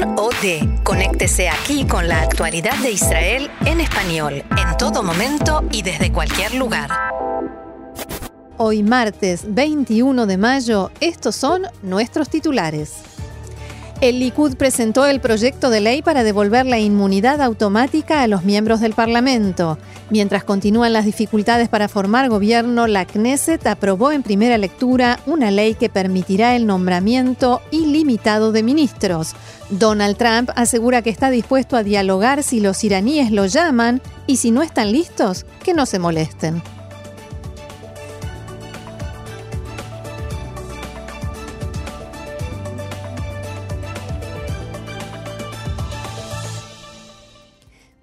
Kan OD. Conéctese aquí con la actualidad de Israel en español, en todo momento y desde cualquier lugar. Hoy martes 21 de mayo, estos son nuestros titulares. El Likud presentó el proyecto de ley para devolver la inmunidad automática a los miembros del Parlamento. Mientras continúan las dificultades para formar gobierno, la Knesset aprobó en primera lectura una ley que permitirá el nombramiento ilimitado de ministros. Donald Trump asegura que está dispuesto a dialogar si los iraníes lo llaman y si no están listos, que no se molesten.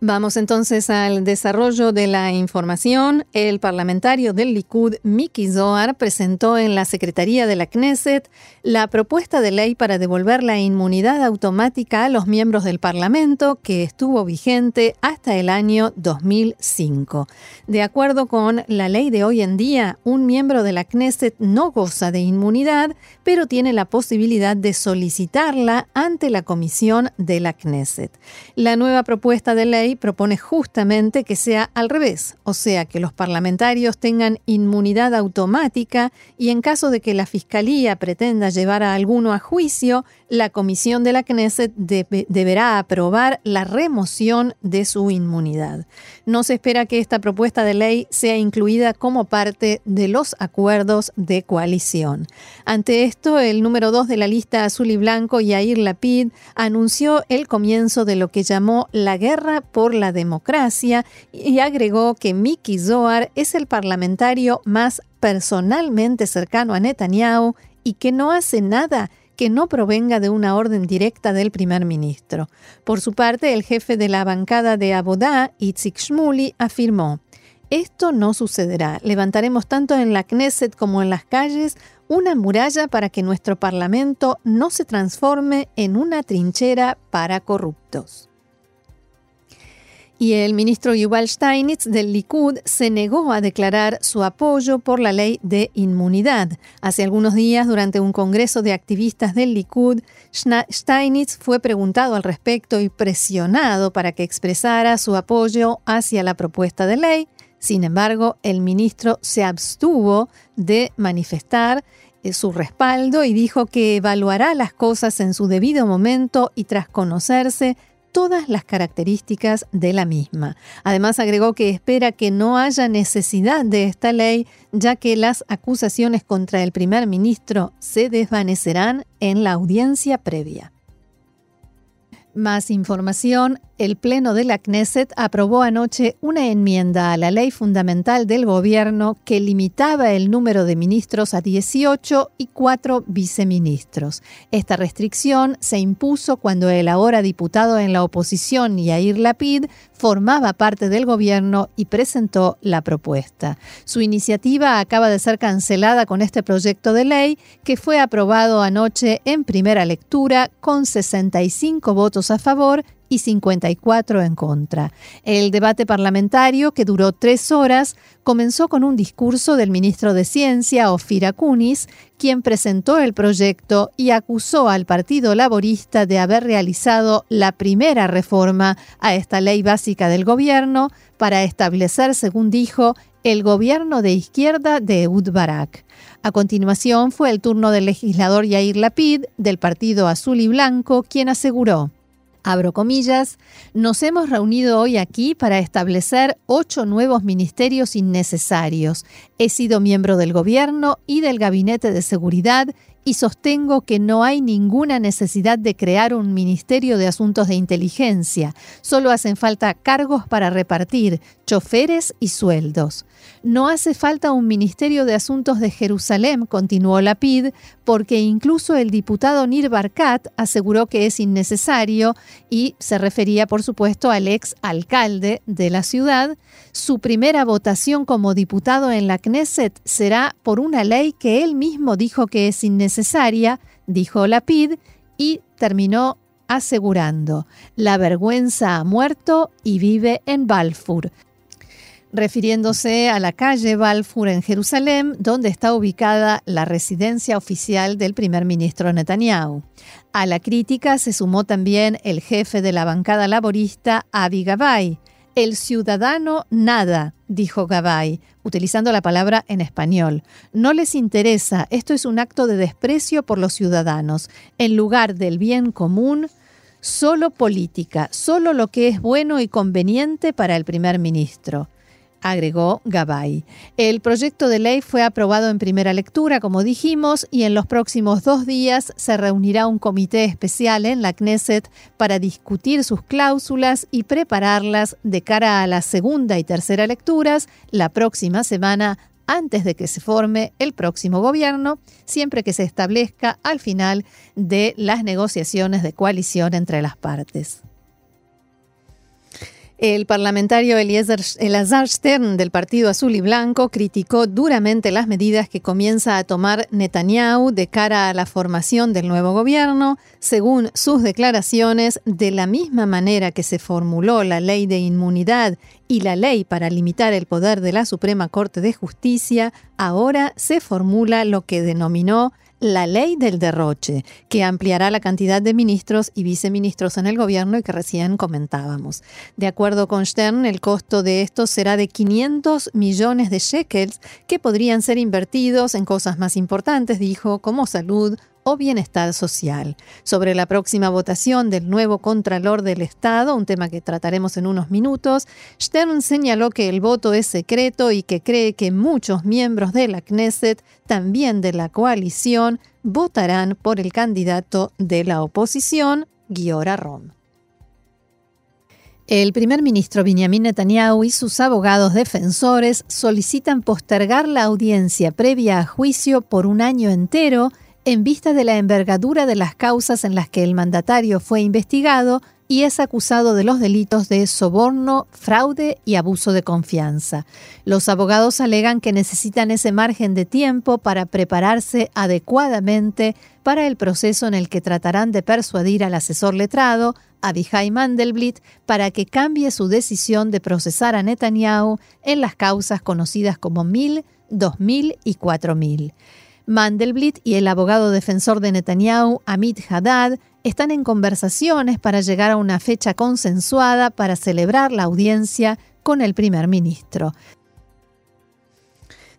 Vamos entonces al desarrollo de la información. El parlamentario del Likud, Miki Zohar, presentó en la Secretaría de la Knesset la propuesta de ley para devolver la inmunidad automática a los miembros del Parlamento que estuvo vigente hasta el año 2005. De acuerdo con la ley de hoy en día, un miembro de la Knesset no goza de inmunidad, pero tiene la posibilidad de solicitarla ante la comisión de la Knesset. La nueva propuesta de ley propone justamente que sea al revés, o sea, que los parlamentarios tengan inmunidad automática y en caso de que la Fiscalía pretenda llevar a alguno a juicio, la comisión de la Knesset deberá aprobar la remoción de su inmunidad. No se espera que esta propuesta de ley sea incluida como parte de los acuerdos de coalición. Ante esto, el número dos de la lista azul y blanco, Yair Lapid, anunció el comienzo de lo que llamó la guerra por la democracia y agregó que Miki Zohar es el parlamentario más personalmente cercano a Netanyahu y que no hace nada que no provenga de una orden directa del primer ministro. Por su parte, el jefe de la bancada de Abodá, Itzik Shmuli, afirmó, esto no sucederá. Levantaremos tanto en la Knesset como en las calles una muralla para que nuestro Parlamento no se transforme en una trinchera para corruptos y el ministro Yuval Steinitz del Likud se negó a declarar su apoyo por la ley de inmunidad. Hace algunos días, durante un congreso de activistas del Likud, Steinitz fue preguntado al respecto y presionado para que expresara su apoyo hacia la propuesta de ley. Sin embargo, el ministro se abstuvo de manifestar eh, su respaldo y dijo que evaluará las cosas en su debido momento y tras conocerse todas las características de la misma. Además agregó que espera que no haya necesidad de esta ley, ya que las acusaciones contra el primer ministro se desvanecerán en la audiencia previa. Más información. El Pleno de la Knesset aprobó anoche una enmienda a la ley fundamental del gobierno que limitaba el número de ministros a 18 y 4 viceministros. Esta restricción se impuso cuando el ahora diputado en la oposición, Yair Lapid, formaba parte del gobierno y presentó la propuesta. Su iniciativa acaba de ser cancelada con este proyecto de ley que fue aprobado anoche en primera lectura con 65 votos a favor y 54 en contra. El debate parlamentario, que duró tres horas, comenzó con un discurso del ministro de Ciencia, Ofir Akunis, quien presentó el proyecto y acusó al Partido Laborista de haber realizado la primera reforma a esta ley básica del gobierno para establecer, según dijo, el gobierno de izquierda de Eud Barak. A continuación fue el turno del legislador Yair Lapid, del Partido Azul y Blanco, quien aseguró abro comillas, nos hemos reunido hoy aquí para establecer ocho nuevos ministerios innecesarios. He sido miembro del gobierno y del gabinete de seguridad y sostengo que no hay ninguna necesidad de crear un Ministerio de Asuntos de Inteligencia. Solo hacen falta cargos para repartir, choferes y sueldos. No hace falta un Ministerio de Asuntos de Jerusalén, continuó Lapid, porque incluso el diputado Nir Barkat aseguró que es innecesario y se refería, por supuesto, al ex alcalde de la ciudad. Su primera votación como diputado en la Knesset será por una ley que él mismo dijo que es innecesaria, dijo Lapid, y terminó asegurando, la vergüenza ha muerto y vive en Balfour. Refiriéndose a la calle Balfour en Jerusalén, donde está ubicada la residencia oficial del primer ministro Netanyahu. A la crítica se sumó también el jefe de la bancada laborista, Avi Gabay. El ciudadano nada, dijo Gabay, utilizando la palabra en español. No les interesa, esto es un acto de desprecio por los ciudadanos. En lugar del bien común, solo política, solo lo que es bueno y conveniente para el primer ministro agregó Gabay. El proyecto de ley fue aprobado en primera lectura, como dijimos, y en los próximos dos días se reunirá un comité especial en la Knesset para discutir sus cláusulas y prepararlas de cara a la segunda y tercera lecturas la próxima semana antes de que se forme el próximo gobierno, siempre que se establezca al final de las negociaciones de coalición entre las partes. El parlamentario Elazar Stern del Partido Azul y Blanco criticó duramente las medidas que comienza a tomar Netanyahu de cara a la formación del nuevo gobierno. Según sus declaraciones, de la misma manera que se formuló la ley de inmunidad y la ley para limitar el poder de la Suprema Corte de Justicia, ahora se formula lo que denominó la ley del derroche, que ampliará la cantidad de ministros y viceministros en el gobierno y que recién comentábamos. De acuerdo con Stern, el costo de esto será de 500 millones de shekels que podrían ser invertidos en cosas más importantes, dijo, como salud, o bienestar social. Sobre la próxima votación del nuevo Contralor del Estado, un tema que trataremos en unos minutos, Stern señaló que el voto es secreto y que cree que muchos miembros de la Knesset, también de la coalición, votarán por el candidato de la oposición, Giora Rom. El primer ministro Benjamin Netanyahu y sus abogados defensores solicitan postergar la audiencia previa a juicio por un año entero en vista de la envergadura de las causas en las que el mandatario fue investigado y es acusado de los delitos de soborno, fraude y abuso de confianza. Los abogados alegan que necesitan ese margen de tiempo para prepararse adecuadamente para el proceso en el que tratarán de persuadir al asesor letrado, Abihai Mandelblit, para que cambie su decisión de procesar a Netanyahu en las causas conocidas como 1000, 2000 y 4000. Mandelblit y el abogado defensor de Netanyahu, Amit Haddad, están en conversaciones para llegar a una fecha consensuada para celebrar la audiencia con el primer ministro.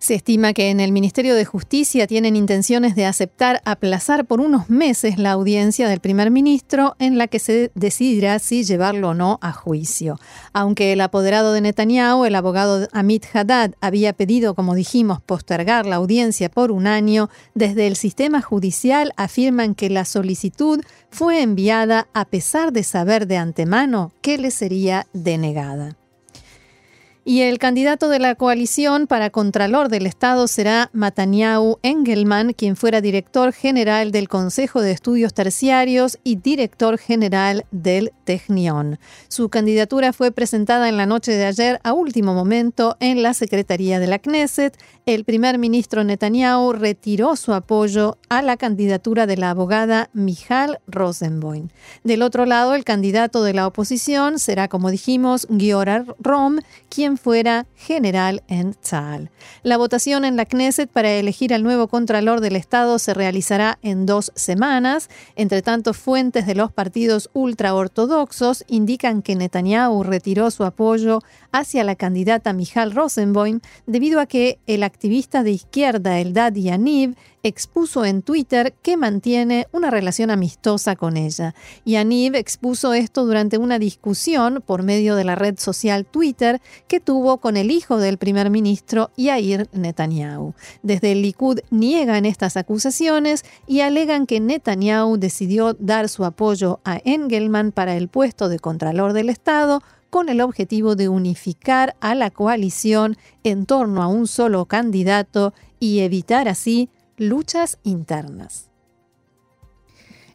Se estima que en el Ministerio de Justicia tienen intenciones de aceptar aplazar por unos meses la audiencia del primer ministro en la que se decidirá si llevarlo o no a juicio. Aunque el apoderado de Netanyahu, el abogado Amit Haddad, había pedido, como dijimos, postergar la audiencia por un año, desde el sistema judicial afirman que la solicitud fue enviada a pesar de saber de antemano que le sería denegada. Y el candidato de la coalición para Contralor del Estado será Mataniau Engelman, quien fuera director general del Consejo de Estudios Terciarios y director general del Technion. Su candidatura fue presentada en la noche de ayer a último momento en la Secretaría de la Knesset. El primer ministro Netanyahu retiró su apoyo a la candidatura de la abogada Michal Rosenboim. Del otro lado, el candidato de la oposición será, como dijimos, Giora Rom, quien fuera general en Tzal. La votación en la Knesset para elegir al nuevo Contralor del Estado se realizará en dos semanas. Entre tanto, fuentes de los partidos ultraortodoxos indican que Netanyahu retiró su apoyo hacia la candidata Michal Rosenboim debido a que el activista de izquierda Eldad Yaniv expuso en Twitter que mantiene una relación amistosa con ella. Yaniv expuso esto durante una discusión por medio de la red social Twitter que tuvo con el hijo del primer ministro Yair Netanyahu. Desde el Likud niegan estas acusaciones y alegan que Netanyahu decidió dar su apoyo a Engelman para el puesto de Contralor del Estado con el objetivo de unificar a la coalición en torno a un solo candidato y evitar así luchas internas.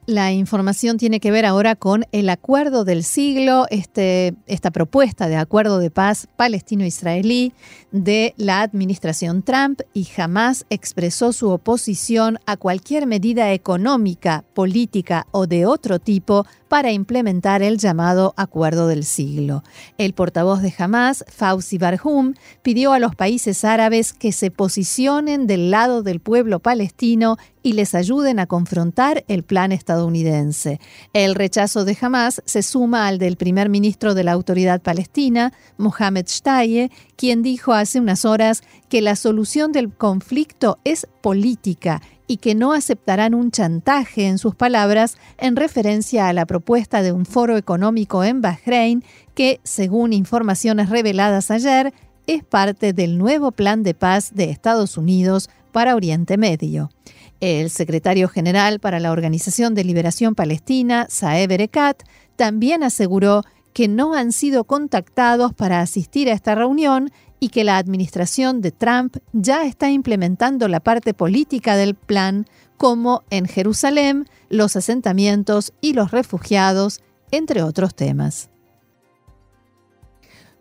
La información tiene que ver ahora con el acuerdo del siglo, este, esta propuesta de acuerdo de paz palestino-israelí de la administración Trump y jamás expresó su oposición a cualquier medida económica, política o de otro tipo para implementar el llamado Acuerdo del Siglo. El portavoz de Hamas, Fauzi Barhum, pidió a los países árabes que se posicionen del lado del pueblo palestino y les ayuden a confrontar el plan estadounidense. El rechazo de Hamas se suma al del primer ministro de la Autoridad Palestina, Mohamed Shtaye, quien dijo hace unas horas que la solución del conflicto es política y que no aceptarán un chantaje, en sus palabras, en referencia a la propuesta de un foro económico en Bahrein que, según informaciones reveladas ayer, es parte del nuevo plan de paz de Estados Unidos para Oriente Medio. El secretario general para la Organización de Liberación Palestina, Saeb Erekat, también aseguró que no han sido contactados para asistir a esta reunión y que la administración de Trump ya está implementando la parte política del plan, como en Jerusalén, los asentamientos y los refugiados, entre otros temas.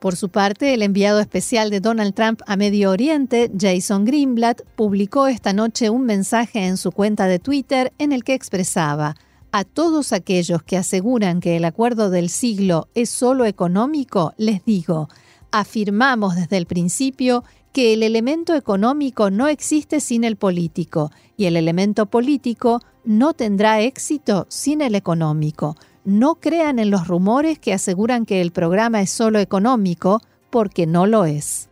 Por su parte, el enviado especial de Donald Trump a Medio Oriente, Jason Greenblatt, publicó esta noche un mensaje en su cuenta de Twitter en el que expresaba a todos aquellos que aseguran que el acuerdo del siglo es solo económico, les digo, afirmamos desde el principio que el elemento económico no existe sin el político y el elemento político no tendrá éxito sin el económico. No crean en los rumores que aseguran que el programa es solo económico, porque no lo es.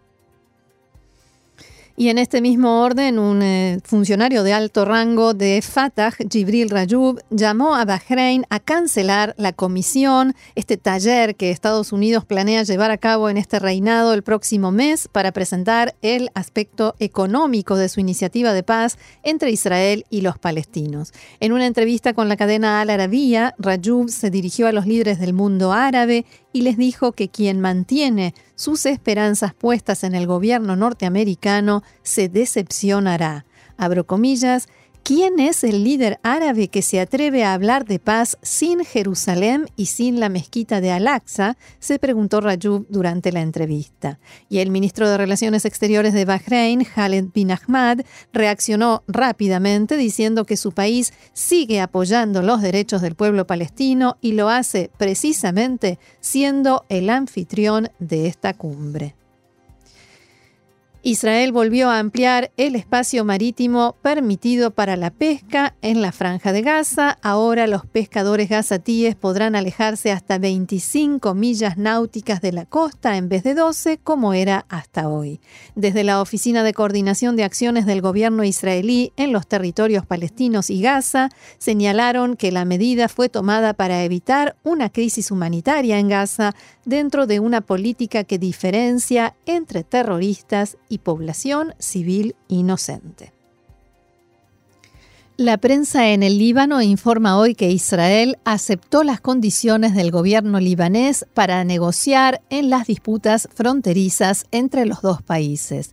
Y en este mismo orden, un eh, funcionario de alto rango de Fatah, Jibril Rayoub, llamó a Bahrein a cancelar la comisión, este taller que Estados Unidos planea llevar a cabo en este reinado el próximo mes para presentar el aspecto económico de su iniciativa de paz entre Israel y los palestinos. En una entrevista con la cadena Al Arabiya, Rayoub se dirigió a los líderes del mundo árabe y les dijo que quien mantiene sus esperanzas puestas en el gobierno norteamericano se decepcionará. Abro comillas, ¿Quién es el líder árabe que se atreve a hablar de paz sin Jerusalén y sin la mezquita de Al-Aqsa? se preguntó Rajub durante la entrevista. Y el ministro de Relaciones Exteriores de Bahrein, Khaled bin Ahmad, reaccionó rápidamente diciendo que su país sigue apoyando los derechos del pueblo palestino y lo hace precisamente siendo el anfitrión de esta cumbre. Israel volvió a ampliar el espacio marítimo permitido para la pesca en la franja de Gaza. Ahora los pescadores gazatíes podrán alejarse hasta 25 millas náuticas de la costa en vez de 12 como era hasta hoy. Desde la Oficina de Coordinación de Acciones del gobierno israelí en los territorios palestinos y Gaza señalaron que la medida fue tomada para evitar una crisis humanitaria en Gaza dentro de una política que diferencia entre terroristas y población civil inocente. La prensa en el Líbano informa hoy que Israel aceptó las condiciones del gobierno libanés para negociar en las disputas fronterizas entre los dos países.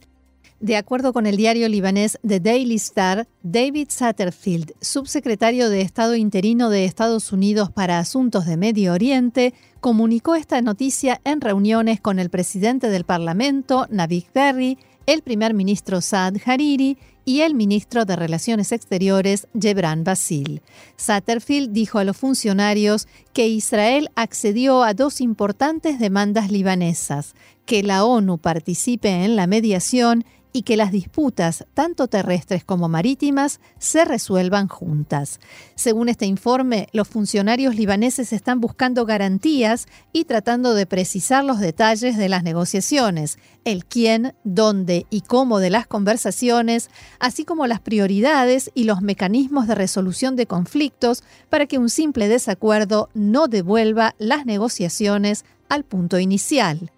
De acuerdo con el diario libanés The Daily Star, David Satterfield, subsecretario de Estado interino de Estados Unidos para Asuntos de Medio Oriente, comunicó esta noticia en reuniones con el presidente del Parlamento, Navid Berri, el primer ministro Saad Hariri y el ministro de Relaciones Exteriores, Jebran Basil. Satterfield dijo a los funcionarios que Israel accedió a dos importantes demandas libanesas, que la ONU participe en la mediación y que las disputas, tanto terrestres como marítimas, se resuelvan juntas. Según este informe, los funcionarios libaneses están buscando garantías y tratando de precisar los detalles de las negociaciones, el quién, dónde y cómo de las conversaciones, así como las prioridades y los mecanismos de resolución de conflictos para que un simple desacuerdo no devuelva las negociaciones al punto inicial.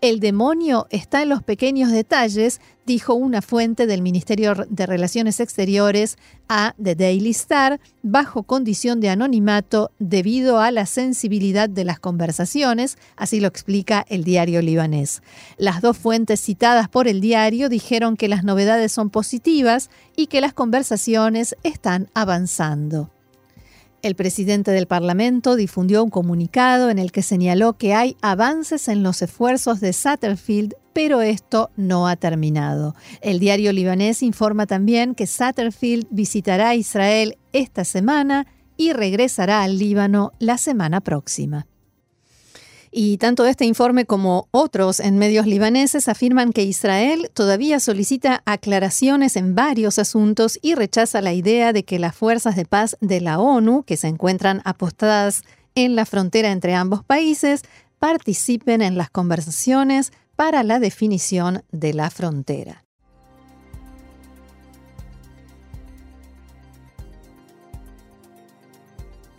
El demonio está en los pequeños detalles, dijo una fuente del Ministerio de Relaciones Exteriores a The Daily Star, bajo condición de anonimato debido a la sensibilidad de las conversaciones, así lo explica el diario libanés. Las dos fuentes citadas por el diario dijeron que las novedades son positivas y que las conversaciones están avanzando. El presidente del Parlamento difundió un comunicado en el que señaló que hay avances en los esfuerzos de Satterfield, pero esto no ha terminado. El diario libanés informa también que Satterfield visitará Israel esta semana y regresará al Líbano la semana próxima. Y tanto este informe como otros en medios libaneses afirman que Israel todavía solicita aclaraciones en varios asuntos y rechaza la idea de que las fuerzas de paz de la ONU, que se encuentran apostadas en la frontera entre ambos países, participen en las conversaciones para la definición de la frontera.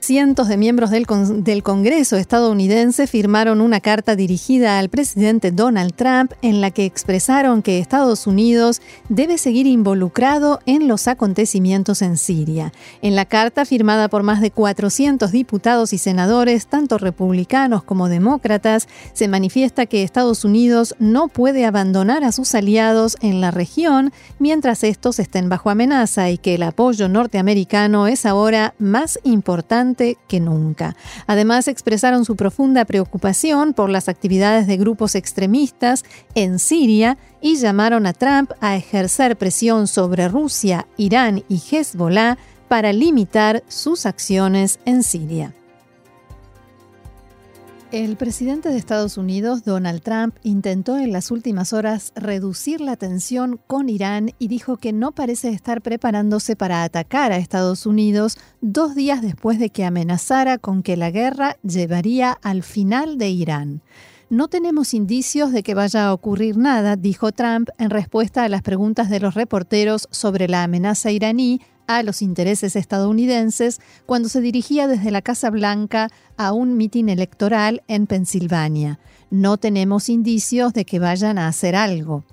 Cientos de miembros del, Congreso estadounidense firmaron una carta dirigida al presidente Donald Trump en la que expresaron que Estados Unidos debe seguir involucrado en los acontecimientos en Siria. En la carta, firmada por más de 400 diputados y senadores, tanto republicanos como demócratas, se manifiesta que Estados Unidos no puede abandonar a sus aliados en la región mientras estos estén bajo amenaza y que el apoyo norteamericano es ahora más importante que nunca. Además, expresaron su profunda preocupación por las actividades de grupos extremistas en Siria y llamaron a Trump a ejercer presión sobre Rusia, Irán y Hezbollah para limitar sus acciones en Siria. El presidente de Estados Unidos, Donald Trump, intentó en las últimas horas reducir la tensión con Irán y dijo que no parece estar preparándose para atacar a Estados Unidos dos días después de que amenazara con que la guerra llevaría al final de Irán. No tenemos indicios de que vaya a ocurrir nada, dijo Trump en respuesta a las preguntas de los reporteros sobre la amenaza iraní a los intereses estadounidenses cuando se dirigía desde la Casa Blanca a un mitin electoral en Pensilvania. No tenemos indicios de que vayan a hacer algo.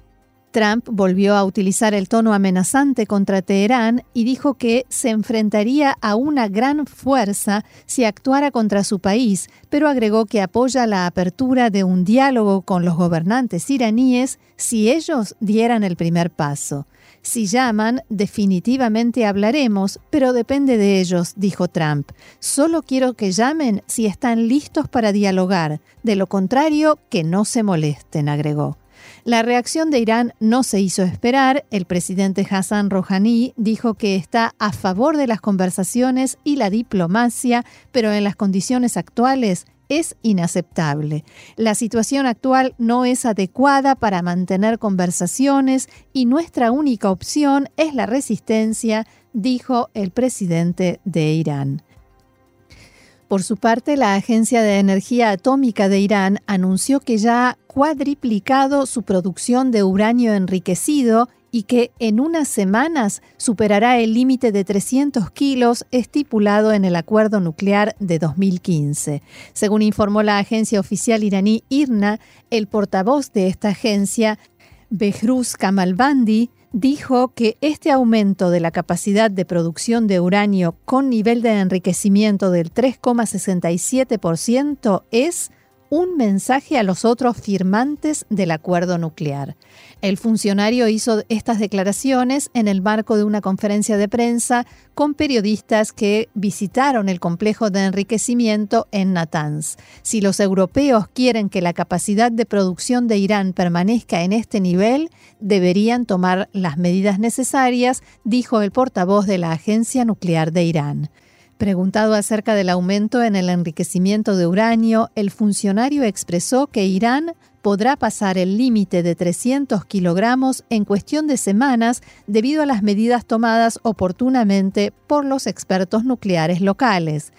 Trump volvió a utilizar el tono amenazante contra Teherán y dijo que se enfrentaría a una gran fuerza si actuara contra su país, pero agregó que apoya la apertura de un diálogo con los gobernantes iraníes si ellos dieran el primer paso. Si llaman, definitivamente hablaremos, pero depende de ellos, dijo Trump. Solo quiero que llamen si están listos para dialogar. De lo contrario, que no se molesten, agregó. La reacción de Irán no se hizo esperar. El presidente Hassan Rouhani dijo que está a favor de las conversaciones y la diplomacia, pero en las condiciones actuales es inaceptable. La situación actual no es adecuada para mantener conversaciones y nuestra única opción es la resistencia, dijo el presidente de Irán. Por su parte, la Agencia de Energía Atómica de Irán anunció que ya ha cuadriplicado su producción de uranio enriquecido y que en unas semanas superará el límite de 300 kilos estipulado en el acuerdo nuclear de 2015. Según informó la agencia oficial iraní IRNA, el portavoz de esta agencia, Behruz Kamalbandi, dijo que este aumento de la capacidad de producción de uranio con nivel de enriquecimiento del 3,67% es un mensaje a los otros firmantes del acuerdo nuclear. El funcionario hizo estas declaraciones en el marco de una conferencia de prensa con periodistas que visitaron el complejo de enriquecimiento en Natanz. Si los europeos quieren que la capacidad de producción de Irán permanezca en este nivel, deberían tomar las medidas necesarias, dijo el portavoz de la Agencia Nuclear de Irán. Preguntado acerca del aumento en el enriquecimiento de uranio, el funcionario expresó que Irán podrá pasar el límite de 300 kilogramos en cuestión de semanas debido a las medidas tomadas oportunamente por los expertos nucleares locales.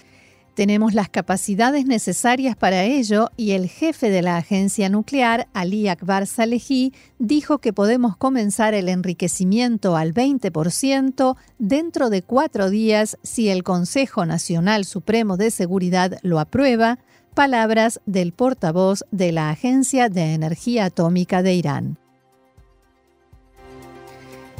Tenemos las capacidades necesarias para ello y el jefe de la agencia nuclear, Ali Akbar Salehi, dijo que podemos comenzar el enriquecimiento al 20% dentro de cuatro días si el Consejo Nacional Supremo de Seguridad lo aprueba, palabras del portavoz de la Agencia de Energía Atómica de Irán.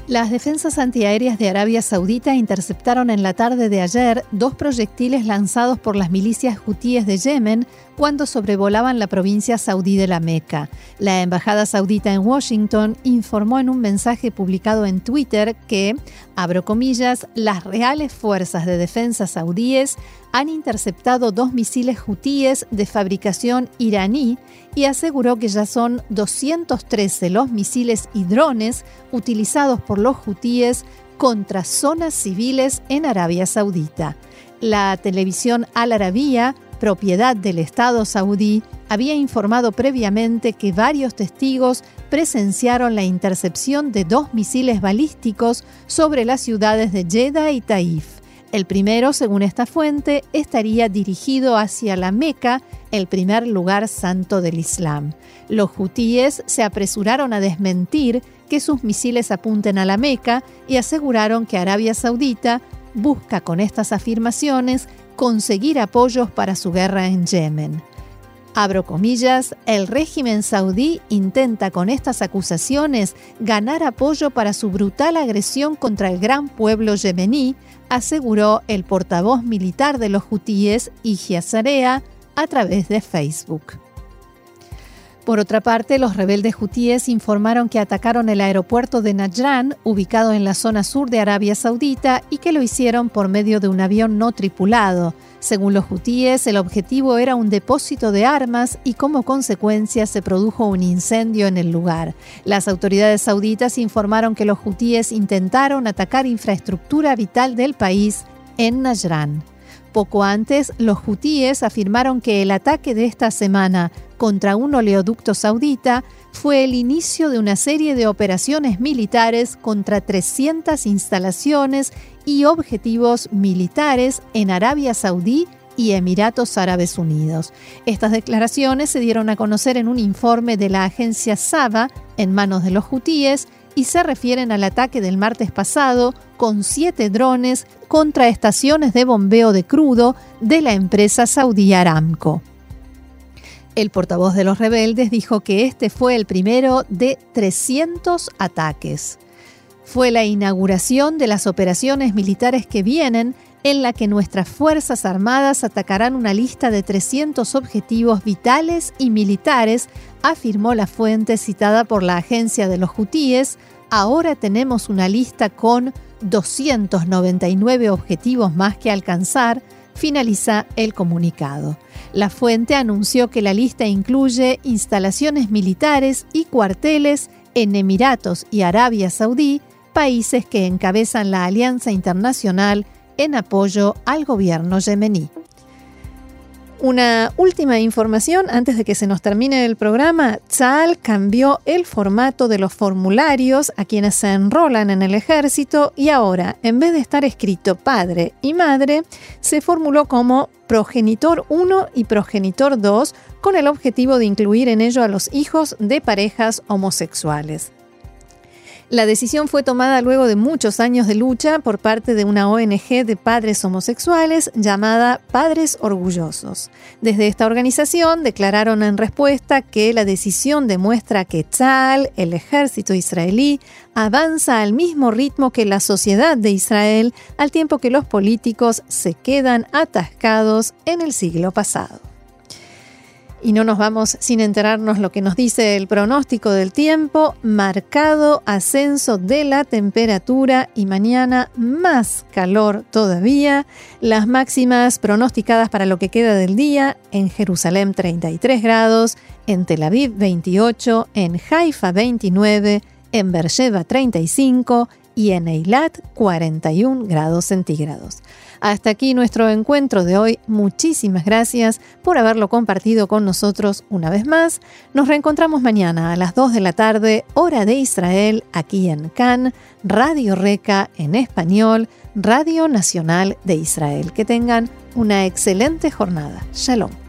Las defensas antiaéreas de Arabia Saudita interceptaron en la tarde de ayer dos proyectiles lanzados por las milicias hutíes de Yemen cuando sobrevolaban la provincia saudí de la Meca. La embajada saudita en Washington informó en un mensaje publicado en Twitter que, abro comillas, las reales fuerzas de defensa saudíes han interceptado dos misiles hutíes de fabricación iraní y aseguró que ya son 213 los misiles y drones utilizados por los hutíes contra zonas civiles en Arabia Saudita. La televisión Al Arabia, propiedad del Estado saudí, había informado previamente que varios testigos presenciaron la intercepción de dos misiles balísticos sobre las ciudades de Jeddah y Taif. El primero, según esta fuente, estaría dirigido hacia la Meca, el primer lugar santo del Islam. Los hutíes se apresuraron a desmentir que sus misiles apunten a la Meca y aseguraron que Arabia Saudita busca con estas afirmaciones conseguir apoyos para su guerra en Yemen. Abro comillas, el régimen saudí intenta con estas acusaciones ganar apoyo para su brutal agresión contra el gran pueblo yemení, aseguró el portavoz militar de los hutíes, Ijia Zarea, a través de Facebook. Por otra parte, los rebeldes hutíes informaron que atacaron el aeropuerto de Najran, ubicado en la zona sur de Arabia Saudita, y que lo hicieron por medio de un avión no tripulado. Según los hutíes, el objetivo era un depósito de armas y como consecuencia se produjo un incendio en el lugar. Las autoridades sauditas informaron que los hutíes intentaron atacar infraestructura vital del país en Najran. Poco antes, los hutíes afirmaron que el ataque de esta semana contra un oleoducto saudita fue el inicio de una serie de operaciones militares contra 300 instalaciones y objetivos militares en Arabia Saudí y Emiratos Árabes Unidos. Estas declaraciones se dieron a conocer en un informe de la agencia Saba en manos de los hutíes y se refieren al ataque del martes pasado con siete drones contra estaciones de bombeo de crudo de la empresa saudí Aramco. El portavoz de los rebeldes dijo que este fue el primero de 300 ataques. Fue la inauguración de las operaciones militares que vienen en la que nuestras Fuerzas Armadas atacarán una lista de 300 objetivos vitales y militares, afirmó la fuente citada por la agencia de los hutíes. Ahora tenemos una lista con 299 objetivos más que alcanzar, finaliza el comunicado. La fuente anunció que la lista incluye instalaciones militares y cuarteles en Emiratos y Arabia Saudí, países que encabezan la alianza internacional en apoyo al gobierno yemení. Una última información antes de que se nos termine el programa. Tzal cambió el formato de los formularios a quienes se enrolan en el ejército y ahora, en vez de estar escrito padre y madre, se formuló como progenitor 1 y progenitor 2 con el objetivo de incluir en ello a los hijos de parejas homosexuales. La decisión fue tomada luego de muchos años de lucha por parte de una ONG de padres homosexuales llamada Padres Orgullosos. Desde esta organización declararon en respuesta que la decisión demuestra que Tzal, el ejército israelí, avanza al mismo ritmo que la sociedad de Israel, al tiempo que los políticos se quedan atascados en el siglo pasado. Y no nos vamos sin enterarnos lo que nos dice el pronóstico del tiempo, marcado ascenso de la temperatura y mañana más calor todavía. Las máximas pronosticadas para lo que queda del día, en Jerusalén 33 grados, en Tel Aviv 28, en Haifa 29, en Beersheba 35 y en Eilat 41 grados centígrados. Hasta aquí nuestro encuentro de hoy. Muchísimas gracias por haberlo compartido con nosotros una vez más. Nos reencontramos mañana a las 2 de la tarde, hora de Israel, aquí en Cannes, Radio Reca en español, Radio Nacional de Israel. Que tengan una excelente jornada. Shalom.